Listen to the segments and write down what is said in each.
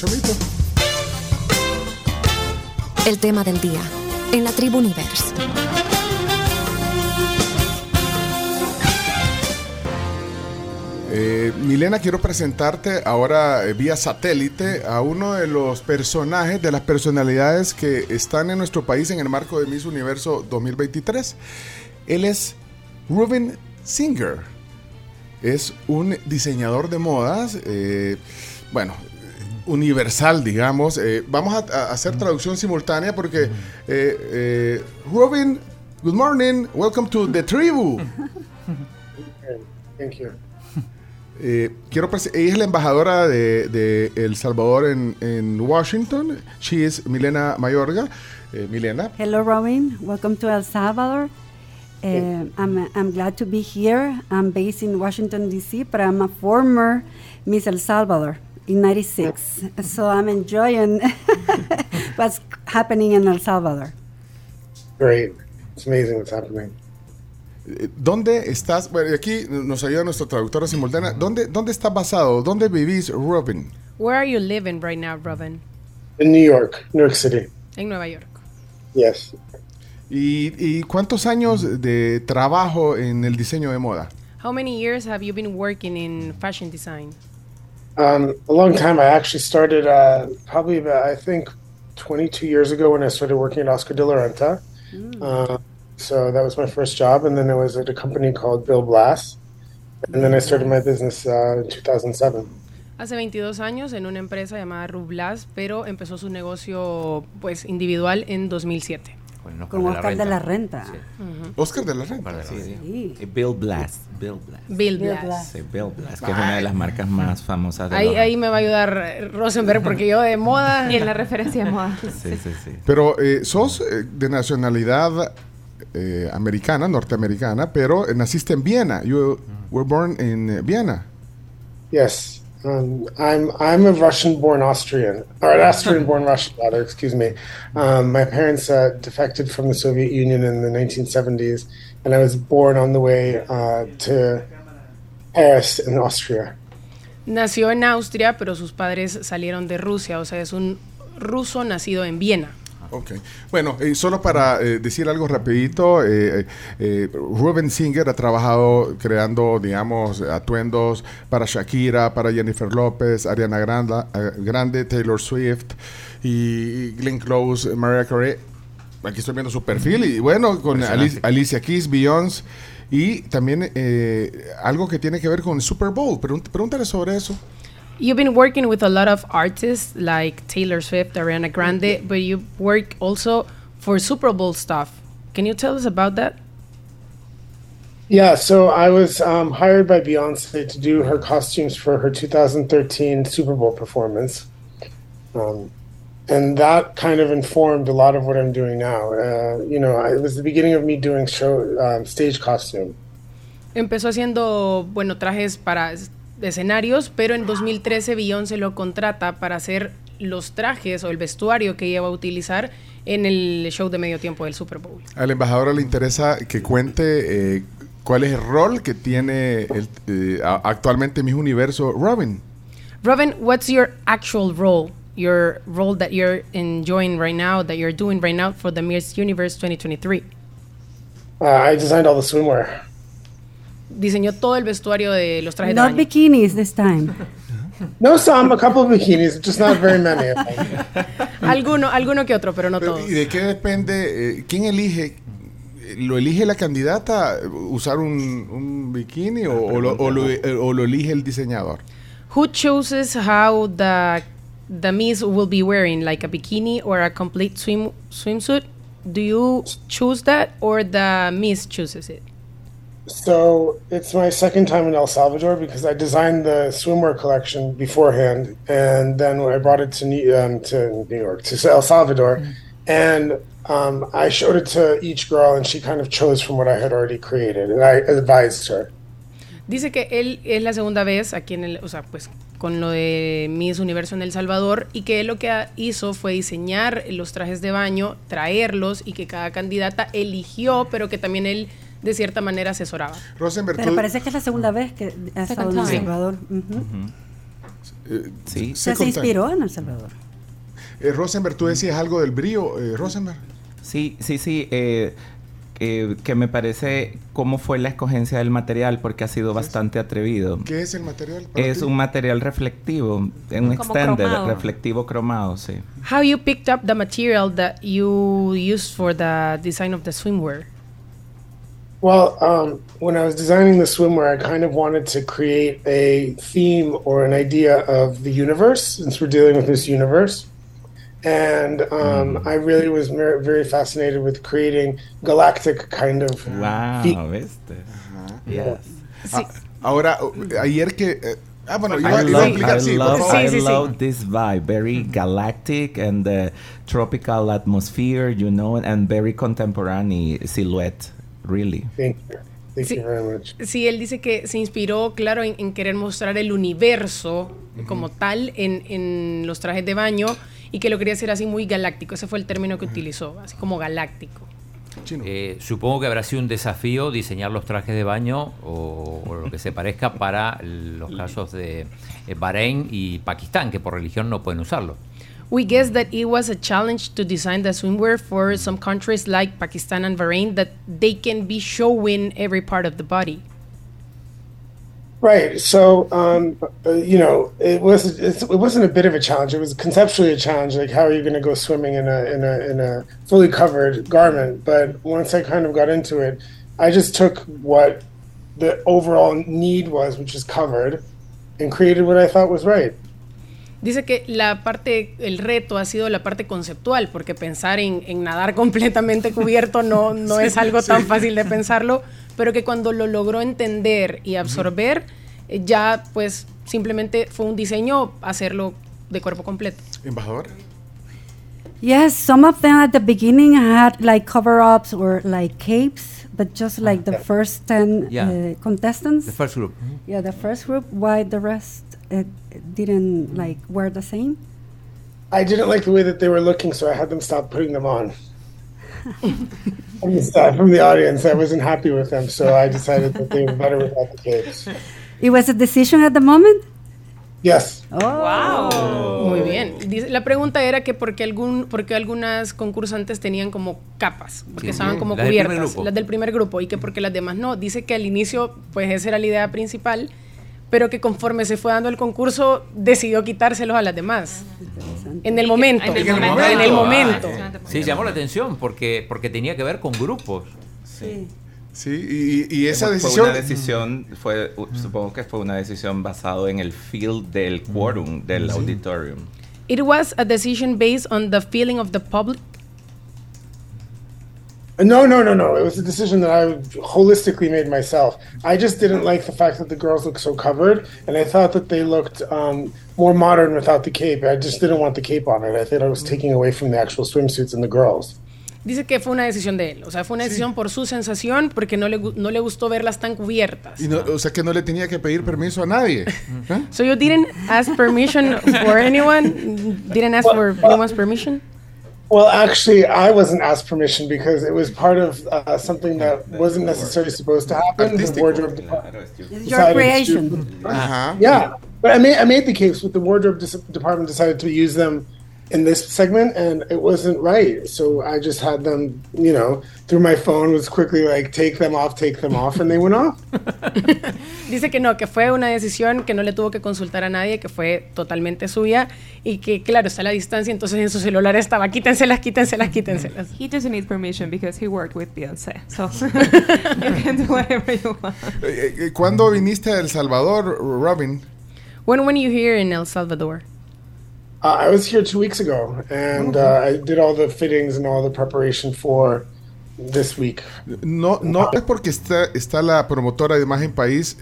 Chomito. El tema del día en la tribu Universe. Eh, Milena, quiero presentarte ahora eh, vía satélite a uno de los personajes, de las personalidades que están en nuestro país en el marco de Miss Universo 2023. Él es Ruben Singer. Es un diseñador de modas, eh, bueno, universal, digamos. Eh, vamos a, a hacer traducción simultánea porque, eh, eh, Ruben, good morning, welcome to the tribu. Thank you. Eh, quiero ella es la embajadora de, de El Salvador en, en Washington. She is Milena Mayorga. Eh, Milena, Hello, Robin. Welcome to El Salvador. Uh, I'm, I'm glad to be here. I'm based in Washington, D.C., but I'm a former Miss El Salvador in 96. So I'm enjoying what's happening in El Salvador. Great. It's amazing what's happening. eh, ¿dónde estás? Bueno, aquí nos ayuda nuestra traductora simultánea. ¿Dónde, ¿Dónde estás basado? ¿Dónde vivís, Robin? Where are you living right now, Robin? In New York, New York City. En Nueva York. Yes. ¿Y, y cuántos años de trabajo en el diseño de moda? How many years have you been working in fashion design? Um, a long time. I actually started uh, probably about, I think, 22 years ago when I started working at Oscar de la Renta. Uh, so that was my first job. And then I was at a company called Bill Blass. And then I started my business uh, in 2007. Hace 22 años en una empresa llamada Rublas, pero empezó su negocio pues individual en 2007. Con Con Oscar de la Renta. Sí. Oscar de la Renta. Oscar de la Sí. Renta. Sí. Y Bill Blast. Bill Blast. Bill. Sí, Bill Blast, que es una de las marcas más famosas de Ahí, ahí me va a ayudar eh, Rosenberg porque yo de moda... Y en la referencia de moda. Sí, sí, sí. Pero eh, sos eh, de nacionalidad eh, americana, norteamericana, pero eh, naciste en Viena. You were born in Viena. Yes. Um, I'm I'm a Russian-born Austrian, or an Austrian-born Russian, rather. Excuse me. Um, my parents uh, defected from the Soviet Union in the 1970s, and I was born on the way uh, to Paris in Austria. Nació en Austria, pero sus padres salieron de Rusia, o sea, es un ruso nacido en Viena. Ok. Bueno, eh, solo para eh, decir algo rapidito, eh, eh, Ruben Singer ha trabajado creando, digamos, atuendos para Shakira, para Jennifer López, Ariana Grande, eh, Grande Taylor Swift y Glenn Close, Mariah Carey. Aquí estoy viendo su perfil y bueno, con. Alicia, Alicia Keys, Beyoncé y también eh, algo que tiene que ver con el Super Bowl. Pregúntale sobre eso. You've been working with a lot of artists like Taylor Swift, Ariana Grande, but you work also for Super Bowl stuff. Can you tell us about that? Yeah, so I was um, hired by Beyonce to do her costumes for her 2013 Super Bowl performance. Um, and that kind of informed a lot of what I'm doing now. Uh, you know, it was the beginning of me doing show um, stage costume. Empezó haciendo, bueno, trajes para escenarios, pero en 2013 Beyoncé lo contrata para hacer los trajes o el vestuario que ella va a utilizar en el show de medio tiempo del Super Bowl. Al embajador le interesa que cuente eh, cuál es el rol que tiene el, eh, actualmente Miss Universo Robin. Robin, what's your actual role? Your role that you're enjoying right now, that you're doing right now for the Miss Universe 2023. Uh, I designed all the swimwear. Diseñó todo el vestuario de los trajes de Not baño. bikinis this time. No, some, a couple of bikinis, just not very many. Alguno, alguno que otro, pero no Pero, todos. ¿Y de qué depende? eh, ¿Quién elige? ¿Lo elige la candidata usar un, un bikini o, o lo, o lo- o lo elige el diseñador? Who chooses how the the Miss will be wearing, like a bikini or a complete swim swimsuit? Do you choose that, or the Miss chooses it? So it's my second time in El Salvador because I designed the swimwear collection beforehand, and then I brought it to New, um, to New York to El Salvador, and um, I showed it to each girl, and she kind of chose from what I had already created, and I advised her. Dice que él es la segunda vez aquí en el, o sea, pues con lo de Miss Universo en El Salvador y que él lo que hizo fue diseñar los trajes de baño, traerlos y que cada candidata eligió, pero que también él de cierta manera asesoraba. Rosenberg, Pero parece que es la segunda vez que ha estado en El. Salvador. Ujú. Eh, Sí. Sea, se contagia. inspiró en El Salvador. Eh, Rosenberg, tú decías algo del brío, eh, Rosenberg. Sí, sí, sí. eh, eh, que me parece cómo fue la escogencia del material porque ha sido bastante atrevido. ¿Qué es el material? para Es ti? un material reflectivo, un Como extended, cromado. reflectivo cromado, sí. How you picked up the material that you used for the design of the swimwear? Well, um, when I was designing the swimwear, I kind of wanted to create a theme or an idea of the universe, since we're dealing with this universe. And um, I really was mer- very fascinated with creating galactic kind of. Wow, fe- ¿viste? Yes. Sí. Ahora, eh, ayer que... eh, ah, bueno, iba, I iba a love, explicar, I sí, love, favor. Sí, I sí, sí. love this vibe. Very galactic and the tropical atmosphere, you know, and very contemporary silhouette, really. Thank you. Thank Sí. you very much. Sí, él dice que se inspiró, claro, en, en querer mostrar el universo como tal en, en los trajes de baño y que lo quería hacer así muy galáctico. Ese fue el término que utilizó, así como galáctico. Eh, supongo que habrá sido un desafío diseñar los trajes de baño o, o lo que se parezca para los casos de eh, Bahrein y Pakistán, que por religión no pueden usarlo. We guess that it was a challenge to design the swimwear for some countries like Pakistan and Bahrain that they can be showing every part of the body. Right. So, um, uh, you know, it was it wasn't a bit of a challenge. It was conceptually a challenge. Like, how are you going to go swimming in a in a in a fully covered garment? But once I kind of got into it, I just took what the overall need was, which is covered, and created what I thought was right. Dice que la parte, el reto ha sido la parte conceptual, porque pensar en, en nadar completamente cubierto no, no es algo tan fácil de pensarlo, pero que cuando lo logró entender y absorber, eh, ya pues simplemente fue un diseño hacerlo de cuerpo completo. Embajador. Yes, some of them at the beginning had like cover-ups or like capes, but just like the first 10 Yeah. uh, contestants. The first group. yeah, the first group, why the rest uh, didn't like wear the same? I didn't like the way that they were looking, so I had them stop putting them on. from, the from the audience, I wasn't happy with them, so I decided that they were better without the capes. It was a decision at the moment? Yes. Oh. Muy bien. La pregunta era que por qué, algún, por qué algunas concursantes tenían como capas, porque Sí. estaban como Las del cubiertas, grupo. las del primer grupo, y que porque las demás no. Dice que al inicio, pues esa era la idea principal, pero que conforme se fue dando el concurso, decidió quitárselos a las demás. En el momento. En el En el momento. En el momento. Sí, llamó la atención porque, porque tenía que ver con grupos. Sí. Sí, y, y esa fue decisión... una decisión, fue, supongo que fue una decisión basado en el feel del quórum del auditorium. It was a decision based on the feeling of the public. No, no, no, no. It was a decision that I holistically made myself. I just didn't like the fact that the girls looked so covered, and I thought that they looked um, more modern without the cape. I just didn't want the cape on it. I thought I was taking away from the actual swimsuits and the girls. Dice que fue una decisión de él. O sea, fue una decisión por su sensación, porque no le, no le gustó verlas tan cubiertas. y no- o sea que no le tenía que pedir permiso a nadie. ¿eh? So you didn't ask permission for anyone? Didn't ask for anyone's permission? Well, actually, I wasn't asked permission because it was part of uh, something that wasn't necessarily supposed to happen. The wardrobe department. It's your decided to- creation. Ajá. Yeah, but I made I made the capes, but the wardrobe dis- department decided to use them in this segment, and it wasn't right. So I just had them, you know, through my phone was quickly like take them off, take them off, and they went off. Dice que no, que fue una decisión que no le tuvo que consultar a nadie, que fue totalmente suya y que, claro, está a la distancia, entonces en su celular estaba quítenselas, quítenselas, quítenselas. He doesn't need permission because he worked with Beyonce. So you can do whatever you want. Eh, eh, ¿Cuándo viniste a El Salvador, Robin? When when you here in El Salvador? Uh, I was here two weeks ago, and uh, I did all the fittings and all the preparation for this week. No, no es porque está, está la promotora de Imagen País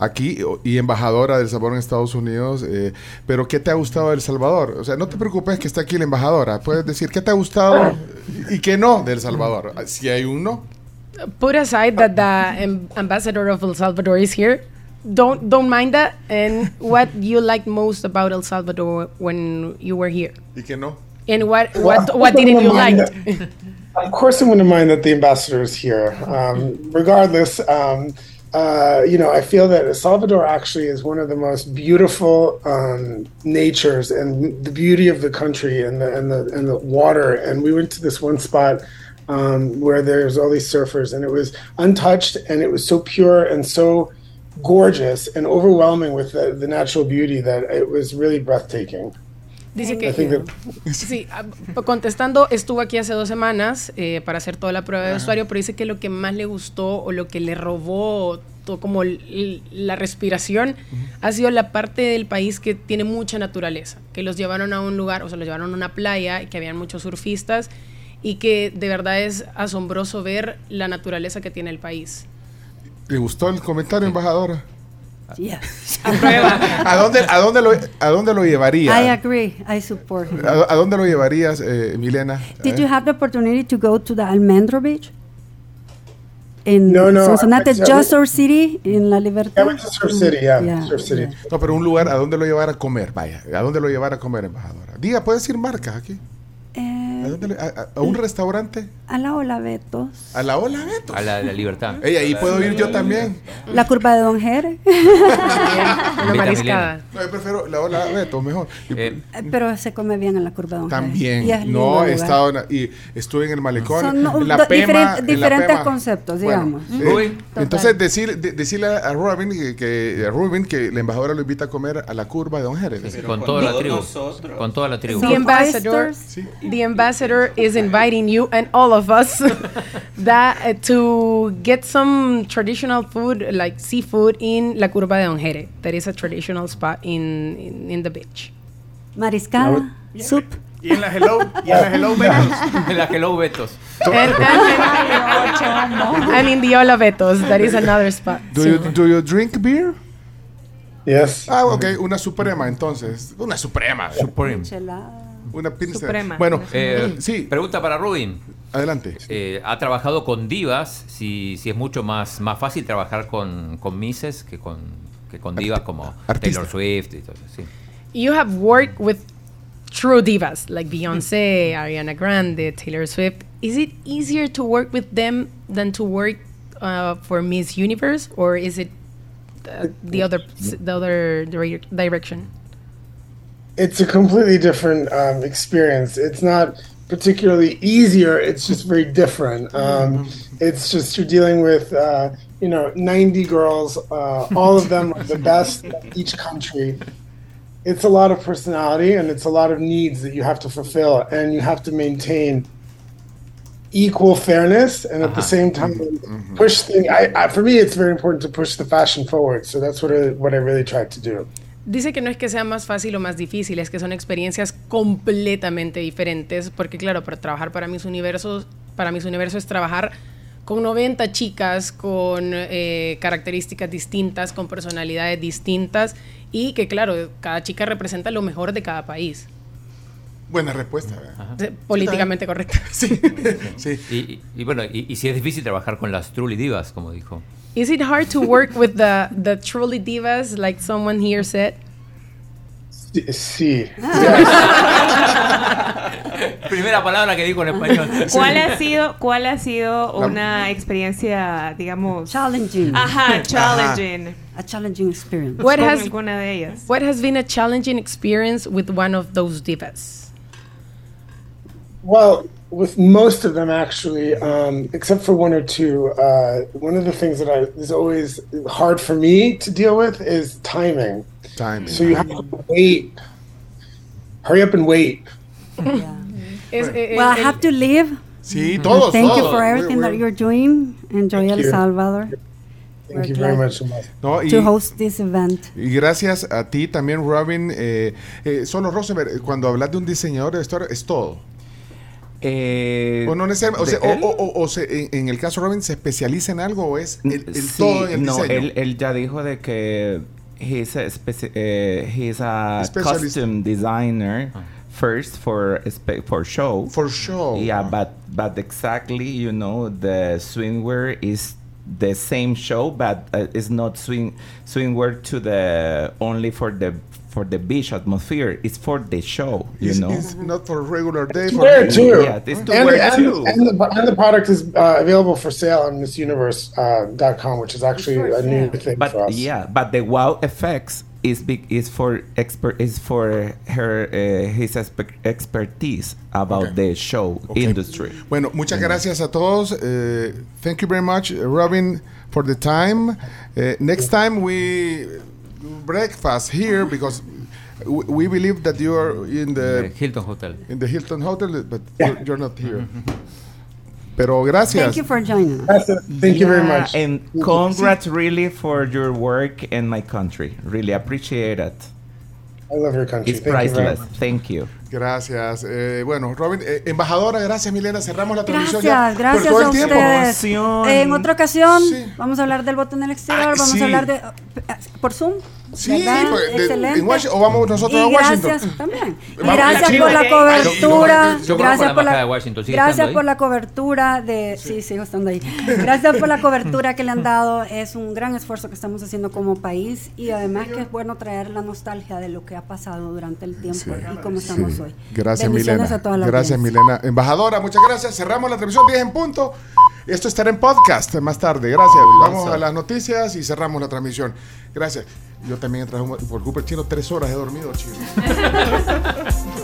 aquí y embajadora del Salvador en Estados Unidos, eh, pero ¿qué te ha gustado de El Salvador? O sea, no te preocupes que está aquí la embajadora. Puedes decir qué te ha gustado y qué no de El Salvador. Si hay un no. Put aside that the am- ambassador of El Salvador is here. Don't don't mind that. And what you liked most about El Salvador when you were here? Y que no. And what what what didn't you like? Of course, I wouldn't mind that the ambassador is here. Um, regardless, um, uh, you know, I feel that El Salvador actually is one of the most beautiful um, natures and the beauty of the country and the and the and the water. And we went to this one spot um, where there's all these surfers, and it was untouched, and it was so pure and so gorgeous and overwhelming with the, the natural beauty that it was really breathtaking. Dice I que, think that sí, ah, contestando, estuvo aquí hace dos semanas eh, para hacer toda la prueba de usuario, pero dice que lo que más le gustó o lo que le robó todo como la respiración ha sido la parte del país que tiene mucha naturaleza, que los llevaron a un lugar, o sea, los llevaron a una playa y que habían muchos surfistas y que de verdad es asombroso ver la naturaleza que tiene el país. ¿Le gustó el comentario, embajadora? Yes. ¿A dónde, a dónde, lo, a dónde lo llevaría? I agree. I support him. ¿A, a dónde lo llevarías, eh, Milena? Did Eh, you have the opportunity to go to the Almendro Beach? In No, no, Sonsonate, I- I- just Surf City, in La Libertad? Surf City, yeah, Yeah, City. yeah. No, pero un lugar, ¿a dónde lo llevar a comer? Vaya, ¿a dónde lo llevar a comer, embajadora? Diga, puede decir marcas aquí. ¿A, dónde le- a- a- un restaurante? a la Ola Betos. ¿A la Ola Beto? A la, la libertad. Ey, ahí puedo ir yo también. La curva de Don Jere. Una mariscada. No, yo prefiero la Ola Beto, mejor. Eh, Eh, Pero se come bien en la curva de Don Jere. también. Y es lindo No, he estado en la- y estuve en el malecón. Son no, en la do- Pema, diferen- en la diferentes Pema. conceptos, Bueno, digamos. eh, Rubén. entonces decirle, de- decirle a Rubin que, que, a Rubin que la embajadora lo invita a comer a la curva de Don Jerez. con toda la tribu. Con toda la tribu. The Some ambassador, oysters. the ambassador is inviting you and all of us that uh, to get some traditional food like seafood in La Curva de Ongere. That is a traditional spot in in, in the beach. Mariscada, soup. Y en la Hello, y en la Hello Betos. la Hello Betos. And, and, and in the Ola Betos, that is another spot. Do you, do you drink beer? Yes. Ah, ok, una suprema entonces. Una suprema. Supreme. Chelada. Una pinza. Suprema. Bueno, Eh, sí, Pregunta para Rubin. adelante. Eh, ha trabajado con divas, si, si es mucho más, más fácil trabajar con, con Misses que con, que con divas como artista. Taylor Swift y todo eso. Sí. You have worked with true divas like Beyonce, Ariana Grande, Taylor Swift. Is it easier to work with them than to work uh, for Miss Universe, or is it uh, the other the other dire- direction? It's a completely different um, experience. It's not particularly easier. It's just very different. Um, it's just you're dealing with uh, you know 90 girls, uh, all of them are the best each country. It's a lot of personality and it's a lot of needs that you have to fulfill, and you have to maintain equal fairness and at the same time push things. I, I, for me, it's very important to push the fashion forward. So that's what I, what I really tried to do. Dice que no es que sea más fácil o más difícil, es que son experiencias completamente diferentes, porque claro, para trabajar para mis universos, para mis universos es trabajar con 90 chicas con eh, características distintas, con personalidades distintas y que claro, cada chica representa lo mejor de cada país. Buena respuesta. Eh, Políticamente correcta. Sí, sí. Y, y- y bueno, y, y si es difícil trabajar con las truly divas, como dijo. Is it hard to work with the, the truly divas, like someone here said? Sí. Ah. Primera palabra que dijo en español. ¿Cuál ha sido, cuál ha sido una experiencia, digamos, Challenging. ajá, challenging A challenging experience. What has alguna de ellas? What has been a challenging experience with one of those divas? Well, with most of them, actually, um, except for one or two, uh, one of the things that I, is always hard for me to deal with is timing. Timing. So you have to wait. Hurry up and wait. Yeah. Es- eh, Well, I have to leave. Sí, todos, Thank you for everything We're- that you're doing. Enjoy Thank El. Salvador Thank you very much. No, y, to host this event. y gracias a ti también, Robin. Eh, eh, solo Rosenberg, cuando hablas de un diseñador de vestuario, es todo. Eh, O no necesariamente, o, ¿de sea, o- o- o- o se- en, en el caso de Robin, ¿se especializa en algo o es el, el Sí, todo en el no, diseño? él, él ya dijo de que he's a, speci- eh, he's a Specialist. custom designer first for spe- for show. For sure. Yeah, but but exactly, you know, the swimwear is the same show, but uh, it's not swing swimwear to the only for the for the beach atmosphere. It's for the show, you It's, know. it's not for regular day. It's For there too. Yeah, it's to and, wear and, too. and the, and the product is uh, available for sale on MissUniverse.com, uh, .com, which is actually a new thing but for us. yeah, but the wow effects is big is for expert is for her uh, his expe- expertise about Okay. the show Okay. industry. Bueno, muchas gracias a todos. Eh, thank you very much, uh, Robin, for the time. Eh, next time we do breakfast here because we, we believe that you are in the Hilton Hotel. in the Hilton Hotel, but you're, you're not here. Pero gracias. Thank you for joining us. That's it. Thank you very much. And congrats really for your work in my country. Really appreciate it. I love your country. It's Thank you priceless. much. Thank you. Gracias. Eh, bueno, Robin, eh, embajadora, gracias, Milena. Cerramos la transmisión Gracias, ya gracias por todo a el tiempo. ustedes. Emoción. En otra ocasión Sí. vamos a hablar del voto en el exterior, Ah, vamos sí. a hablar de por Zoom. Sí, pues, de- en o vamos nosotros y a Washington. Gracias también. Gracias por la cobertura. Yo gracias por la de Washington. ¿Sigue Gracias por la cobertura de sí, sigo estando ahí. Gracias por la cobertura que le han dado. Es un gran esfuerzo que estamos haciendo como país y además que es bueno traer la nostalgia de lo que ha pasado durante el tiempo y cómo estamos Sí. hoy. Gracias, Milena. a toda la Gracias, audiencia. Milena. Embajadora, muchas gracias. Cerramos la transmisión 10 en punto. Esto estará en podcast más tarde. Gracias. Vamos a las noticias y cerramos la transmisión. Gracias. Yo también un- por del chino tres horas he dormido, chino.